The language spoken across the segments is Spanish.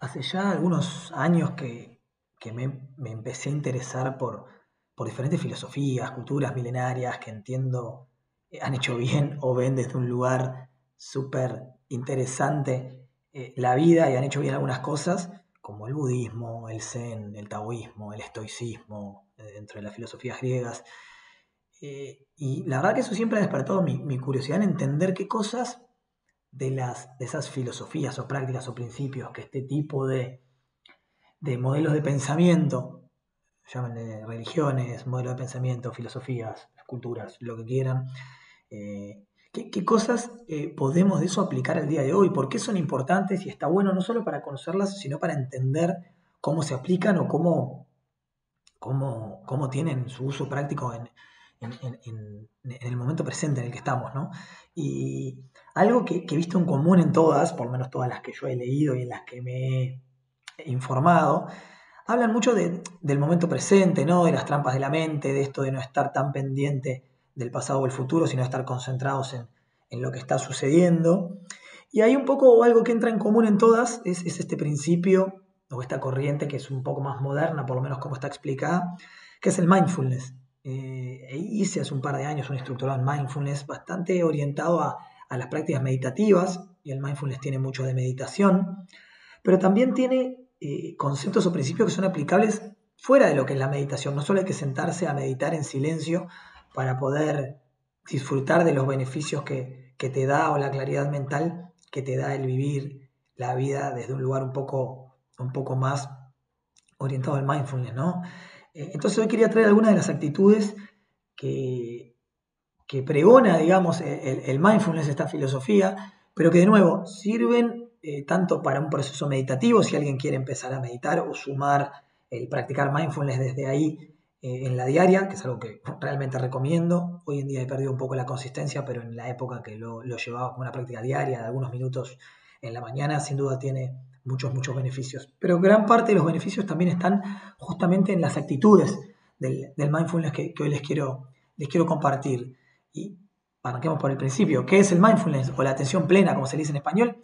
Hace ya algunos años que, me, empecé a interesar por, por diferentes filosofías, culturas milenarias que entiendo eh, han hecho bien o ven desde un lugar súper interesante eh, la vida y han hecho bien algunas cosas, como el budismo, el zen, el taoísmo, el estoicismo, eh, dentro de las filosofías griegas. y la verdad que eso siempre ha despertado mi, mi curiosidad en entender qué cosas de, las, de esas filosofías o prácticas o principios que este tipo de, de modelos de pensamiento, llámenle religiones, modelos de pensamiento, filosofías, culturas, lo que quieran, eh, ¿qué, cosas eh, podemos de eso aplicar al día de hoy? ¿Por qué son importantes y está bueno no solo para conocerlas, sino para entender cómo se aplican o cómo, cómo, cómo tienen su uso práctico en, en, el momento presente en el que estamos, ¿no? Y algo que, he visto en común en todas, por lo menos todas las que yo he leído y en las que me he informado, hablan mucho del momento presente, ¿no? De las trampas de la mente, de esto de no estar tan pendiente del pasado o el futuro, sino estar concentrados en, lo que está sucediendo. Y hay un poco algo que entra en común en todas, es, es este principio o esta corriente que es un poco más moderna, por lo menos como está explicada, que es el mindfulness. Eh, hice hace un par de años un instructorado en mindfulness bastante orientado a, las prácticas meditativas, y el mindfulness tiene mucho de meditación, pero también tiene eh, conceptos o principios que son aplicables fuera de lo que es la meditación. No solo hay que sentarse a meditar en silencio para poder disfrutar de los beneficios que, que te da o la claridad mental que te da el vivir la vida desde un lugar un poco, un poco más orientado al mindfulness, ¿no? Eh, entonces hoy quería traer algunas de las actitudes que, que pregona, digamos, el, mindfulness, esta filosofía, pero que de nuevo sirven eh, tanto para un proceso meditativo, si alguien quiere empezar a meditar o sumar el practicar mindfulness desde ahí eh, en la diaria, que es algo que realmente recomiendo. Hoy en día he perdido un poco la consistencia, pero en la época que lo, lo llevaba como una práctica diaria de algunos minutos en la mañana, sin duda tiene muchos, muchos beneficios. Pero gran parte de los beneficios también están justamente en las actitudes del, mindfulness que, hoy les quiero, les quiero compartir. Y arranquemos por el principio. ¿Qué es el mindfulness o la atención plena, como se dice en español?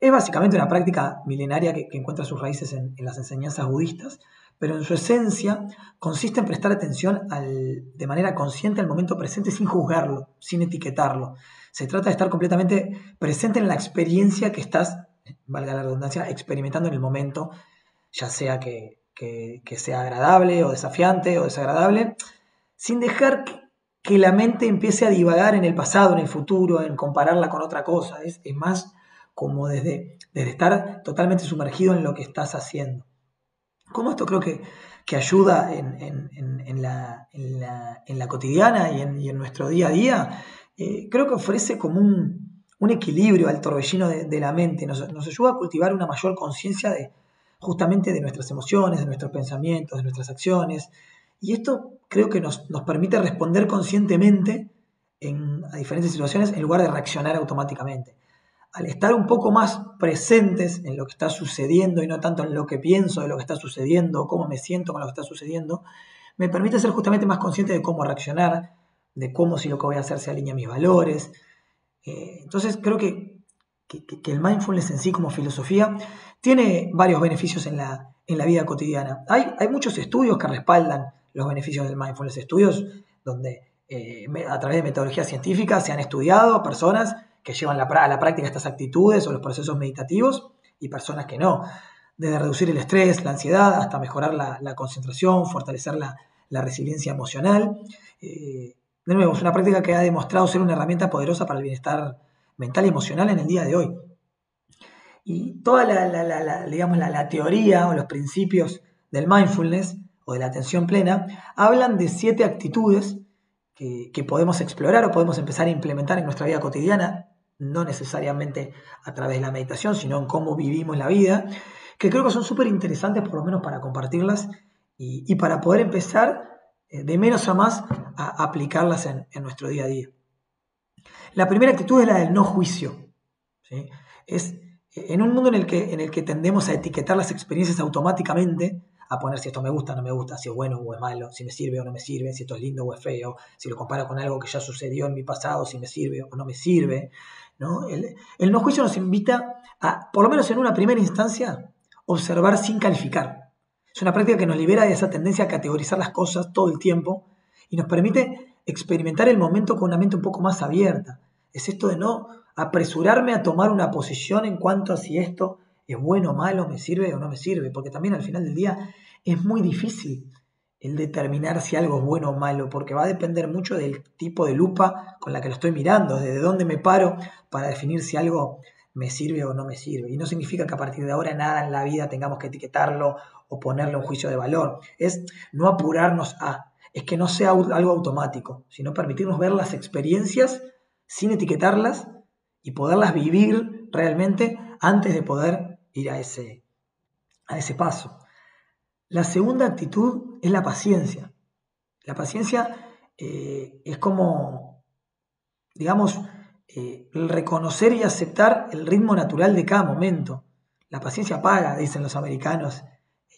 Es básicamente una práctica milenaria que, encuentra sus raíces en, las enseñanzas budistas, pero en su esencia consiste en prestar atención al, de manera consciente al momento presente sin juzgarlo, sin etiquetarlo. Se trata de estar completamente presente en la experiencia que estás valga la redundancia, experimentando en el momento, ya sea que, sea agradable o desafiante o desagradable, sin dejar que la mente empiece a divagar en el pasado, en el futuro, en compararla con otra cosa. Es, más como desde, desde, estar totalmente sumergido en lo que estás haciendo. Como esto creo que, que ayuda en, la, la, cotidiana y, en, nuestro día a día, eh, creo que ofrece como un, un equilibrio al torbellino de, la mente, nos, ayuda a cultivar una mayor conciencia de justamente de nuestras emociones, de nuestros pensamientos, de nuestras acciones. Y esto creo que nos, permite responder conscientemente en, a diferentes situaciones en lugar de reaccionar automáticamente. Al estar un poco más presentes en lo que está sucediendo y no tanto en lo que pienso de lo que está sucediendo, cómo me siento con lo que está sucediendo, me permite ser justamente más consciente de cómo reaccionar, de cómo si lo que voy a hacer se alinea a mis valores, eh, entonces creo que, el mindfulness en sí como filosofía tiene varios beneficios en la, vida cotidiana. Hay, muchos estudios que respaldan los beneficios del mindfulness, estudios donde eh, a través de metodologías científicas se han estudiado personas que llevan a la práctica estas actitudes o los procesos meditativos y personas que no. Desde reducir el estrés, la ansiedad, hasta mejorar la, concentración, fortalecer la, resiliencia emocional. Eh, de nuevo, es una práctica que ha demostrado ser una herramienta poderosa para el bienestar mental y emocional en el día de hoy. Y toda la, digamos, la, teoría o los principios del mindfulness o de la atención plena hablan de siete actitudes que, que podemos explorar o podemos empezar a implementar en nuestra vida cotidiana, no necesariamente a través de la meditación, sino en cómo vivimos la vida, que creo que son súper interesantes por lo menos para compartirlas y, y para poder empezar de menos a más a aplicarlas en, nuestro día a día. La primera actitud es la del no juicio. Es en un mundo en el, que, en el que tendemos a etiquetar las experiencias automáticamente, a poner si esto me gusta o no me gusta, si es bueno o es malo, si me sirve o no me sirve, si esto es lindo o es feo, si lo comparo con algo que ya sucedió en mi pasado, si me sirve o no me sirve. ¿no? El, el no juicio nos invita a, por lo menos en una primera instancia, observar sin calificar. Es una práctica que nos libera de esa tendencia a categorizar las cosas todo el tiempo y nos permite experimentar el momento con una mente un poco más abierta. Es esto de no apresurarme a tomar una posición en cuanto a si esto es bueno o malo, me sirve o no me sirve, porque también al final del día es muy difícil el determinar si algo es bueno o malo, porque va a depender mucho del tipo de lupa con la que lo estoy mirando, desde dónde me paro para definir si algo me sirve o no me sirve. Y no significa que a partir de ahora nada en la vida tengamos que etiquetarlo o ponerle un juicio de valor. Es no apurarnos a, es que no sea algo automático, sino permitirnos ver las experiencias sin etiquetarlas y poderlas vivir realmente antes de poder ir a ese, a ese paso. La segunda actitud es la paciencia. La paciencia eh, es como, digamos, eh, el reconocer y aceptar el ritmo natural de cada momento. La paciencia paga, dicen los americanos,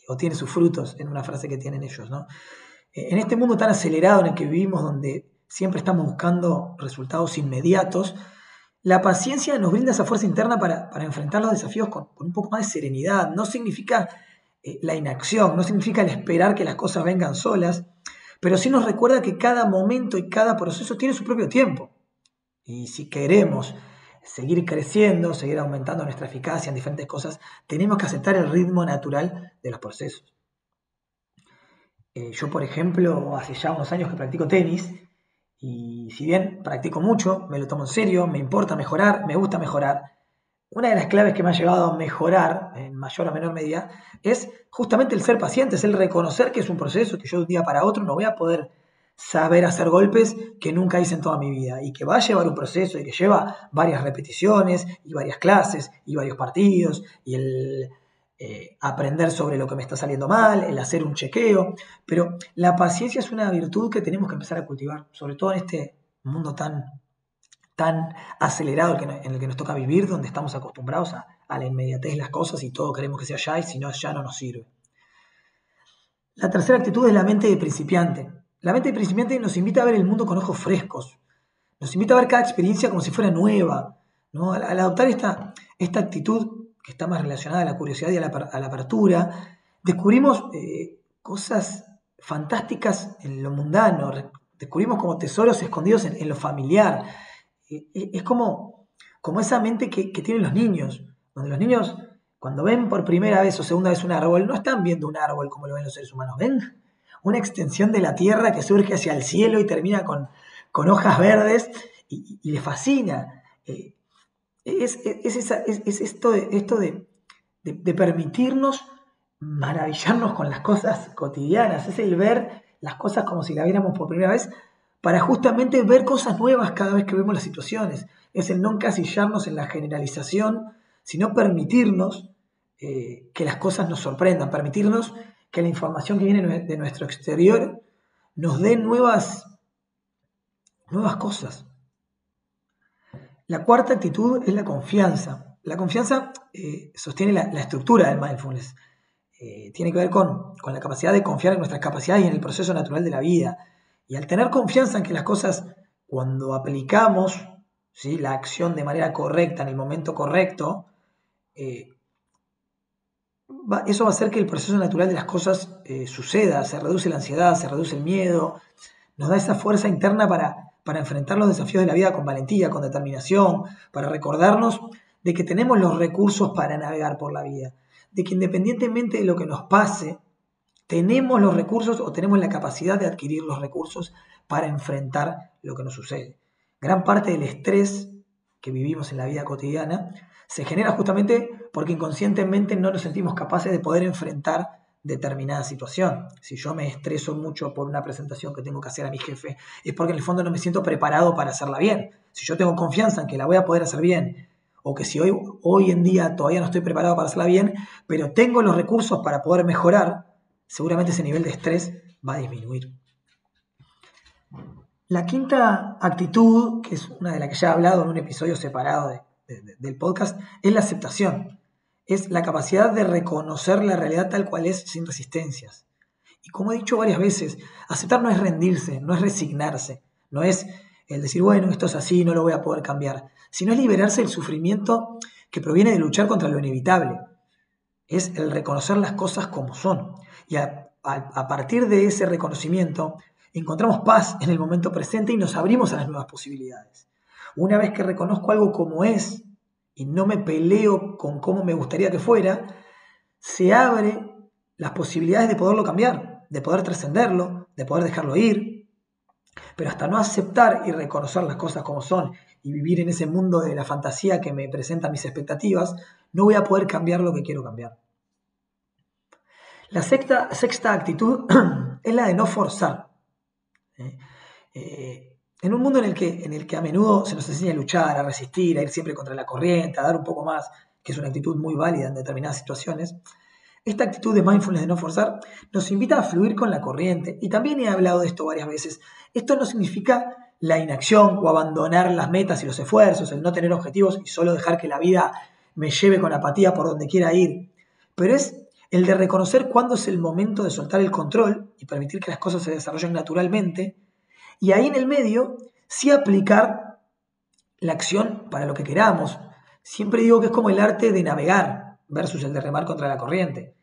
o tiene sus frutos, en una frase que tienen ellos. ¿no? Eh, en este mundo tan acelerado en el que vivimos, donde siempre estamos buscando resultados inmediatos, la paciencia nos brinda esa fuerza interna para, enfrentar los desafíos con, un poco más de serenidad. No significa eh, la inacción, no significa el esperar que las cosas vengan solas, pero sí nos recuerda que cada momento y cada proceso tiene su propio tiempo. Y si queremos seguir creciendo, seguir aumentando nuestra eficacia en diferentes cosas, tenemos que aceptar el ritmo natural de los procesos. Eh, yo, por ejemplo, hace ya unos años que practico tenis y si bien practico mucho, me lo tomo en serio, me importa mejorar, me gusta mejorar, una de las claves que me ha llevado a mejorar en mayor o menor medida es justamente el ser paciente, es el reconocer que es un proceso que yo de un día para otro no voy a poder saber hacer golpes que nunca hice en toda mi vida y que va a llevar un proceso y que lleva varias repeticiones y varias clases y varios partidos y el eh, aprender sobre lo que me está saliendo mal, el hacer un chequeo, pero la paciencia es una virtud que tenemos que empezar a cultivar, sobre todo en este mundo tan, tan acelerado en el que nos toca vivir, donde estamos acostumbrados a, a la inmediatez de las cosas y todo queremos que sea ya y si no ya no nos sirve. La tercera actitud es la mente de principiante. La mente de principiante nos invita a ver el mundo con ojos frescos, nos invita a ver cada experiencia como si fuera nueva. Al, adoptar esta, actitud que está más relacionada a la curiosidad y a la, apertura, descubrimos eh, cosas fantásticas en lo mundano, descubrimos como tesoros escondidos en, lo familiar. Eh, es como, como esa mente que, que tienen los niños, donde los niños cuando ven por primera vez o segunda vez un árbol, no están viendo un árbol como lo ven los seres humanos, ven una extensión de la tierra que surge hacia el cielo y termina con, con hojas verdes y, le fascina. Eh, es, esto, esto de, permitirnos maravillarnos con las cosas cotidianas, es el ver las cosas como si las viéramos por primera vez para justamente ver cosas nuevas cada vez que vemos las situaciones. Es el no encasillarnos en la generalización, sino permitirnos eh, que las cosas nos sorprendan, permitirnos que la información que viene de nuestro exterior nos dé nuevas, nuevas cosas. La cuarta actitud es la confianza. La confianza eh, sostiene la, estructura del mindfulness. Eh, tiene que ver con, la capacidad de confiar en nuestras capacidades y en el proceso natural de la vida. Y al tener confianza en que las cosas, cuando aplicamos ¿sí? la acción de manera correcta, en el momento correcto, eh, eso va a hacer que el proceso natural de las cosas eh, suceda, se reduce la ansiedad, se reduce el miedo, nos da esa fuerza interna para, para enfrentar los desafíos de la vida con valentía, con determinación, para recordarnos de que tenemos los recursos para navegar por la vida, de que independientemente de lo que nos pase, tenemos los recursos o tenemos la capacidad de adquirir los recursos para enfrentar lo que nos sucede. Gran parte del estrés que vivimos en la vida cotidiana se genera justamente porque inconscientemente no nos sentimos capaces de poder enfrentar determinada situación. Si yo me estreso mucho por una presentación que tengo que hacer a mi jefe, es porque en el fondo no me siento preparado para hacerla bien. Si yo tengo confianza en que la voy a poder hacer bien, o que si hoy, hoy en día todavía no estoy preparado para hacerla bien, pero tengo los recursos para poder mejorar, seguramente ese nivel de estrés va a disminuir. La quinta actitud, que es una de las que ya he hablado en un episodio separado de, del podcast es la aceptación, es la capacidad de reconocer la realidad tal cual es sin resistencias. Y como he dicho varias veces, aceptar no es rendirse, no es resignarse, no es el decir, bueno, esto es así, no lo voy a poder cambiar, sino es liberarse del sufrimiento que proviene de luchar contra lo inevitable. es el reconocer las cosas como son. Y a, partir de ese reconocimiento encontramos paz en el momento presente y nos abrimos a las nuevas posibilidades. Una vez que reconozco algo como es y no me peleo con cómo me gustaría que fuera, se abre las posibilidades de poderlo cambiar, de poder trascenderlo, de poder dejarlo ir. Pero hasta no aceptar y reconocer las cosas como son y vivir en ese mundo de la fantasía que me presentan mis expectativas, no voy a poder cambiar lo que quiero cambiar. La sexta, actitud es la de no forzar. ¿eh? Eh, en un mundo en el, que, en el que a menudo se nos enseña a luchar, a resistir, a ir siempre contra la corriente, a dar un poco más, que es una actitud muy válida en determinadas situaciones, esta actitud de mindfulness de no forzar nos invita a fluir con la corriente. Y también he hablado de esto varias veces. Esto no significa la inacción o abandonar las metas y los esfuerzos, el no tener objetivos y solo dejar que la vida me lleve con apatía por donde quiera ir. Pero es el de reconocer cuándo es el momento de soltar el control y permitir que las cosas se desarrollen naturalmente. Y ahí en el medio, sí aplicar la acción para lo que queramos. Siempre digo que es como el arte de navegar versus el de remar contra la corriente.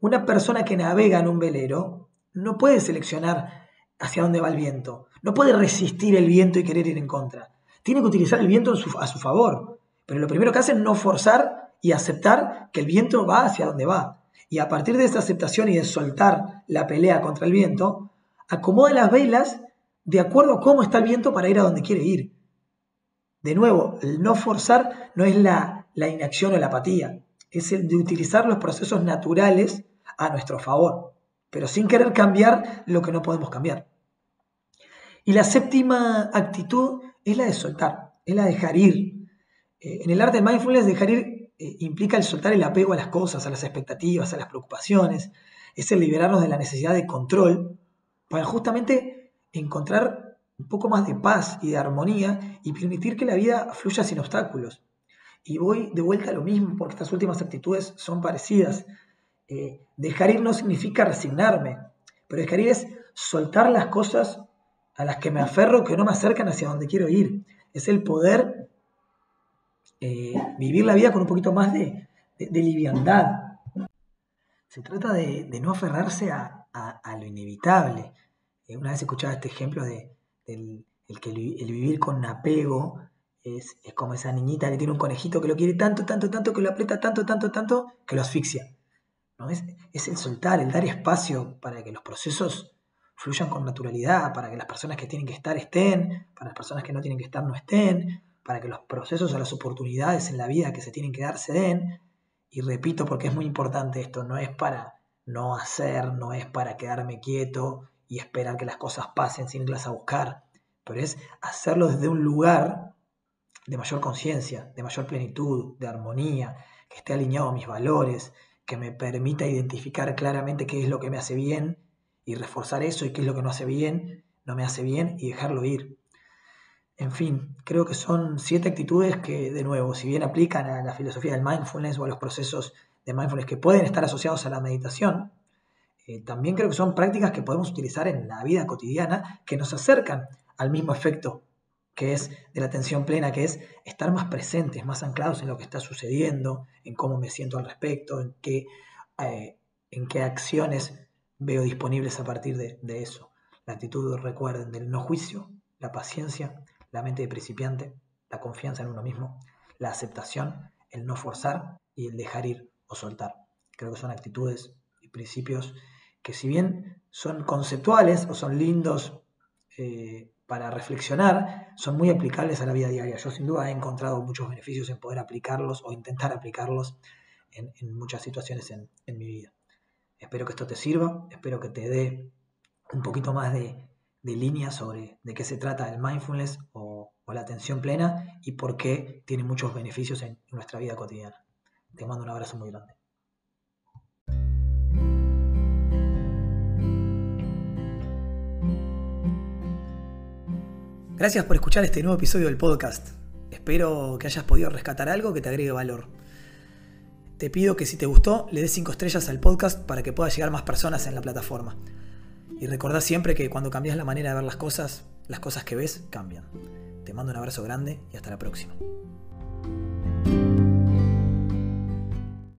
Una persona que navega en un velero no puede seleccionar hacia dónde va el viento, no puede resistir el viento y querer ir en contra. Tiene que utilizar el viento a su favor. Pero lo primero que hace es no forzar y aceptar que el viento va hacia donde va. Y a partir de esa aceptación y de soltar la pelea contra el viento, acomoda las velas de acuerdo a cómo está el viento para ir a donde quiere ir. De nuevo, el no forzar no es la, inacción o la apatía, es el de utilizar los procesos naturales a nuestro favor, pero sin querer cambiar lo que no podemos cambiar. Y la séptima actitud es la de soltar, es la de dejar ir. Eh, en el arte de mindfulness, dejar ir eh, implica el soltar el apego a las cosas, a las expectativas, a las preocupaciones, es el liberarnos de la necesidad de control para justamente encontrar un poco más de paz y de armonía y permitir que la vida fluya sin obstáculos. Y voy de vuelta a lo mismo porque estas últimas actitudes son parecidas. Eh, dejar ir no significa resignarme, pero dejar ir es soltar las cosas a las que me aferro que no me acercan hacia donde quiero ir. Es el poder eh, vivir la vida con un poquito más de, liviandad. Se trata de, no aferrarse a, lo inevitable. Eh, una vez escuchaba este ejemplo de el, que el, vivir con apego es, como esa niñita que tiene un conejito que lo quiere tanto, tanto, tanto, que lo aprieta tanto, tanto, tanto, que lo asfixia. ¿no? Es, es el soltar, el dar espacio para que los procesos fluyan con naturalidad, para que las personas que tienen que estar estén, para las personas que no tienen que estar no estén, para que los procesos o las oportunidades en la vida que se tienen que dar se den. Y repito porque es muy importante esto, no es para no hacer, no es para quedarme quieto y esperar que las cosas pasen sin irlas a buscar, pero es hacerlo desde un lugar de mayor conciencia, de mayor plenitud, de armonía, que esté alineado a mis valores, que me permita identificar claramente qué es lo que me hace bien y reforzar eso y qué es lo que no hace bien, no me hace bien y dejarlo ir. En fin, creo que son siete actitudes que, de nuevo, si bien aplican a la filosofía del mindfulness o a los procesos de mindfulness que pueden estar asociados a la meditación, eh, también creo que son prácticas que podemos utilizar en la vida cotidiana que nos acercan al mismo efecto que es de la atención plena, que es estar más presentes, más anclados en lo que está sucediendo, en cómo me siento al respecto, en qué, eh, en qué acciones veo disponibles a partir de, de eso. La actitud, recuerden, del no juicio, la paciencia, la mente de principiante, la confianza en uno mismo, la aceptación, el no forzar y el dejar ir o soltar. Creo que son actitudes y principios que si bien son conceptuales o son lindos eh, para reflexionar, son muy aplicables a la vida diaria. Yo sin duda he encontrado muchos beneficios en poder aplicarlos o intentar aplicarlos en, muchas situaciones en, mi vida. Espero que esto te sirva, espero que te dé un poquito más de, de línea sobre de qué se trata el mindfulness o, la atención plena y por qué tiene muchos beneficios en nuestra vida cotidiana. Te mando un abrazo muy grande. Gracias por escuchar este nuevo episodio del podcast. Espero que hayas podido rescatar algo que te agregue valor. Te pido que si te gustó le des 5 estrellas al podcast para que pueda llegar más personas en la plataforma. Y recordá siempre que cuando cambias la manera de ver las cosas, las cosas que ves cambian. Te mando un abrazo grande y hasta la próxima.